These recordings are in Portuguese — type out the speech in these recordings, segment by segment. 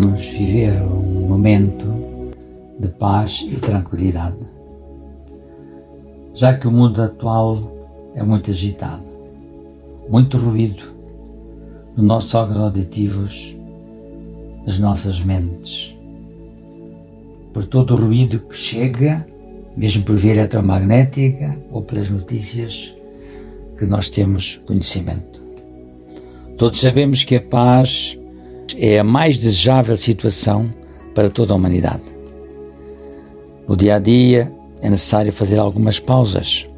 vamos viver um momento de paz e tranquilidade. Já que o mundo atual é muito agitado, muito ruído nos nossos órgãos auditivos, nas nossas mentes, por todo o ruído que chega, mesmo por via eletromagnética ou pelas notícias que nós temos conhecimento. Todos sabemos que a paz é a mais desejável situação para toda a humanidade. No dia a dia é necessário fazer algumas pausas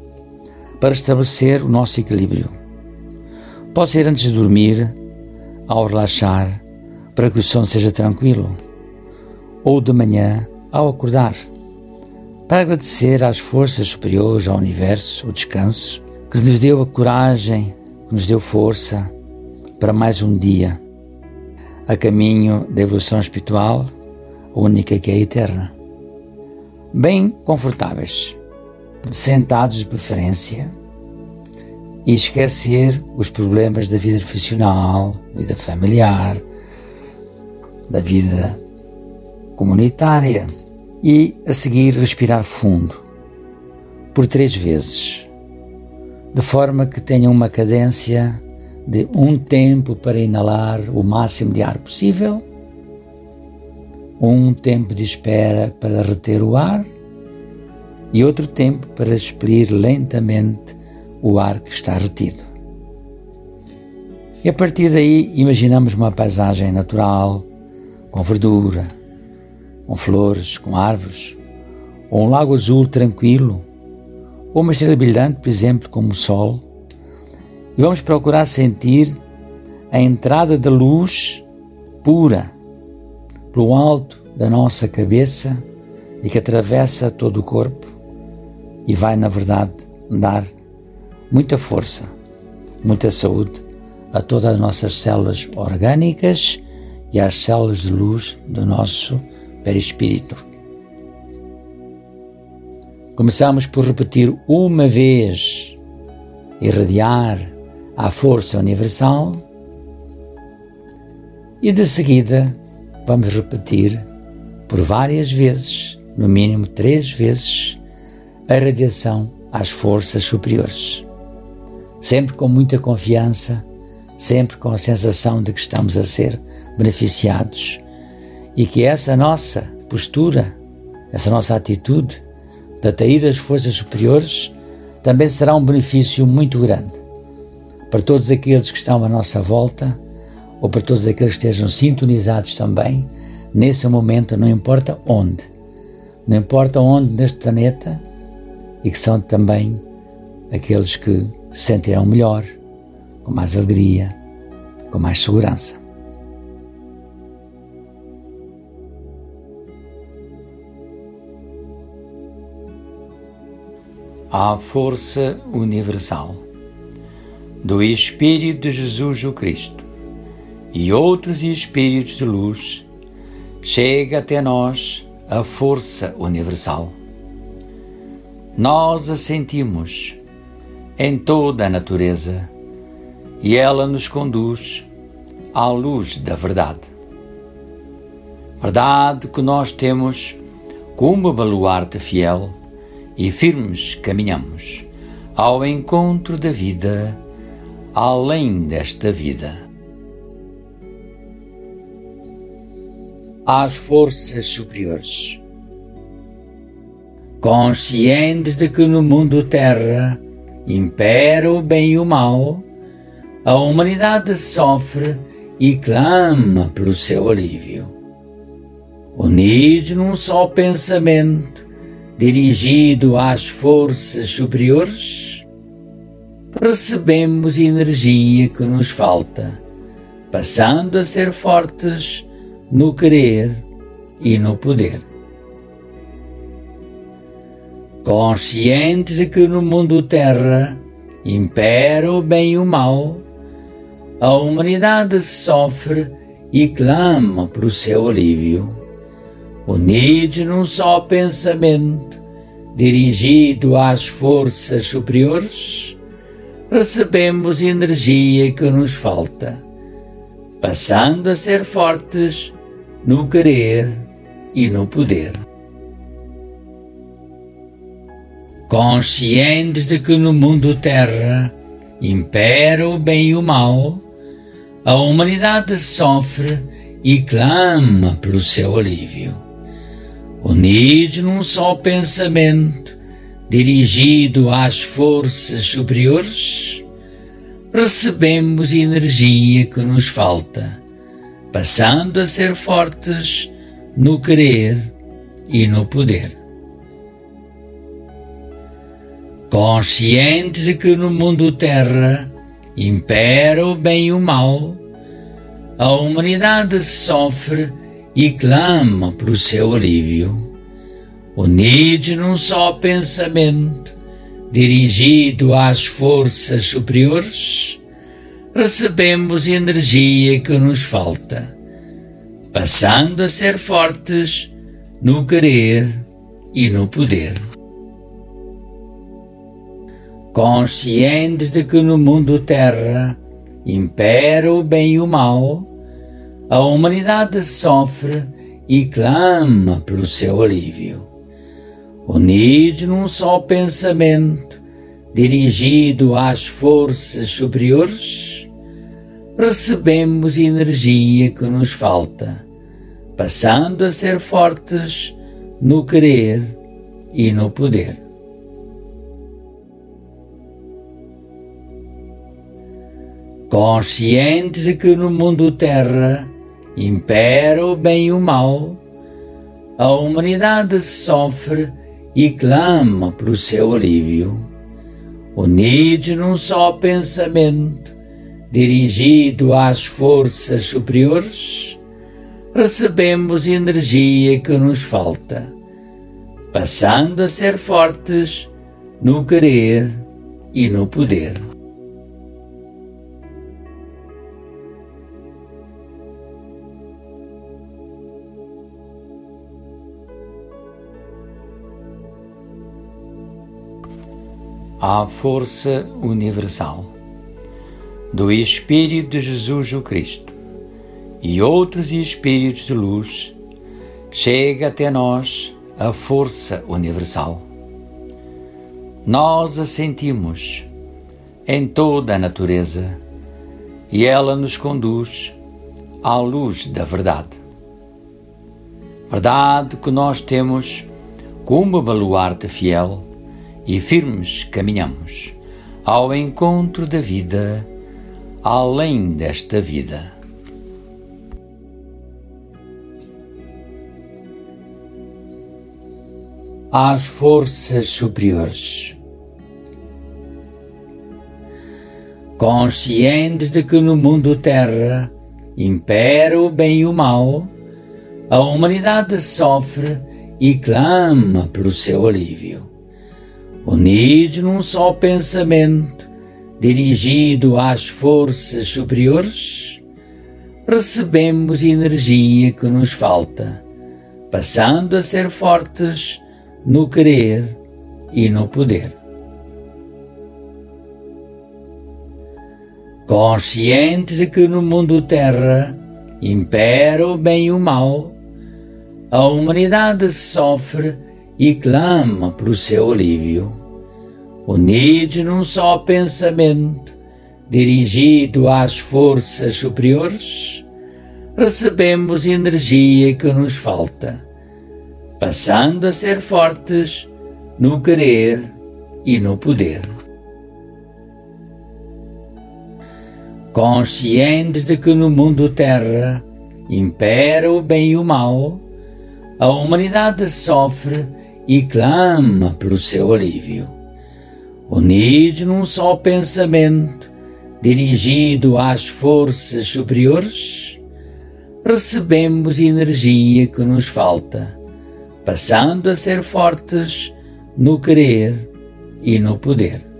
para estabelecer o nosso equilíbrio. Pode ser antes de dormir, ao relaxar, para que o sono seja tranquilo, ou de manhã, ao acordar, para agradecer às forças superiores ao universo o descanso que nos deu a coragem, que nos deu força para mais um dia, a caminho da evolução espiritual, única que é eterna. Bem confortáveis, sentados de preferência, e esquecer os problemas da vida profissional, vida familiar, da vida comunitária e a seguir respirar fundo por três vezes, de forma que tenham uma cadência de um tempo para inalar o máximo de ar possível, um tempo de espera para reter o ar e outro tempo para expelir lentamente o ar que está retido. E a partir daí imaginamos uma paisagem natural, com verdura, com flores, com árvores, ou um lago azul tranquilo, ou uma estrela brilhante, por exemplo, como o sol e vamos procurar sentir a entrada da luz pura pelo alto da nossa cabeça e que atravessa todo o corpo e vai, na verdade, dar muita força, muita saúde a todas as nossas células orgânicas e às células de luz do nosso perispírito. Começamos por repetir uma vez, irradiar à força universal. E de seguida vamos repetir por várias vezes, no mínimo três vezes, a radiação às forças superiores. Sempre com muita confiança, sempre com a sensação de que estamos a ser beneficiados. E que essa nossa postura, essa nossa atitude de atrair as forças superiores também será um benefício muito grande para todos aqueles que estão à nossa volta ou para todos aqueles que estejam sintonizados também, nesse momento, não importa onde, não importa onde neste planeta, e que são também aqueles que se sentirão melhor, com mais alegria, com mais segurança. A força universal do Espírito de Jesus o Cristo e outros espíritos de luz, chega até nós a força universal. Nós a sentimos em toda a natureza e ela nos conduz à luz da verdade. Verdade que nós temos como baluarte fiel e firmes caminhamos ao encontro da vida além desta vida. Às forças superiores. Conscientes de que no mundo terra impera o bem e o mal, a humanidade sofre e clama pelo seu alívio. Unidos num só pensamento, dirigido às forças superiores, recebemos energia que nos falta, passando a ser fortes no querer e no poder. Conscientes de que no mundo terra impera o bem e o mal, a humanidade sofre e clama por seu alívio, unidos num só pensamento, dirigido às forças superiores, recebemos energia que nos falta, passando a ser fortes no querer e no poder. Conscientes de que no mundo terra impera o bem e o mal, a humanidade sofre e clama pelo seu alívio. Unidos num só pensamento, dirigido às forças superiores, recebemos energia que nos falta, passando a ser fortes no querer e no poder. Consciente de que no mundo terra impera o bem e o mal, a humanidade sofre e clama pelo seu alívio. Unidos num só pensamento, dirigido às forças superiores, recebemos energia que nos falta, passando a ser fortes no querer e no poder. Conscientes de que no mundo terra impera o bem e o mal, a humanidade sofre e clama pelo seu alívio. Unidos num só pensamento, dirigido às forças superiores, recebemos energia que nos falta, passando a ser fortes no querer e no poder. Consciente de que no mundo terra impera o bem e o mal, a humanidade sofre e clama pelo seu alívio. Unidos num só pensamento, dirigido às forças superiores, recebemos energia que nos falta, passando a ser fortes no querer e no poder. À força universal do Espírito de Jesus o Cristo e outros espíritos de luz, chega até nós a força universal. Nós a sentimos em toda a natureza e ela nos conduz à luz da verdade. Verdade que nós temos como baluarte fiel e firmes caminhamos ao encontro da vida, além desta vida. Às forças superiores. Conscientes de que no mundo terra impera o bem e o mal, a humanidade sofre e clama pelo seu alívio unidos num só pensamento, dirigido às forças superiores, recebemos energia que nos falta, passando a ser fortes no querer e no poder. Consciente de que no mundo terra impera o bem e o mal, a humanidade sofre e clama pelo seu alívio. Unidos num só pensamento, dirigido às forças superiores, recebemos energia que nos falta, passando a ser fortes no querer e no poder. Conscientes de que no mundo terra impera o bem e o mal, a humanidade sofre e clama pelo seu alívio. Unidos num só pensamento, dirigido às forças superiores, recebemos energia que nos falta, passando a ser fortes no querer e no poder.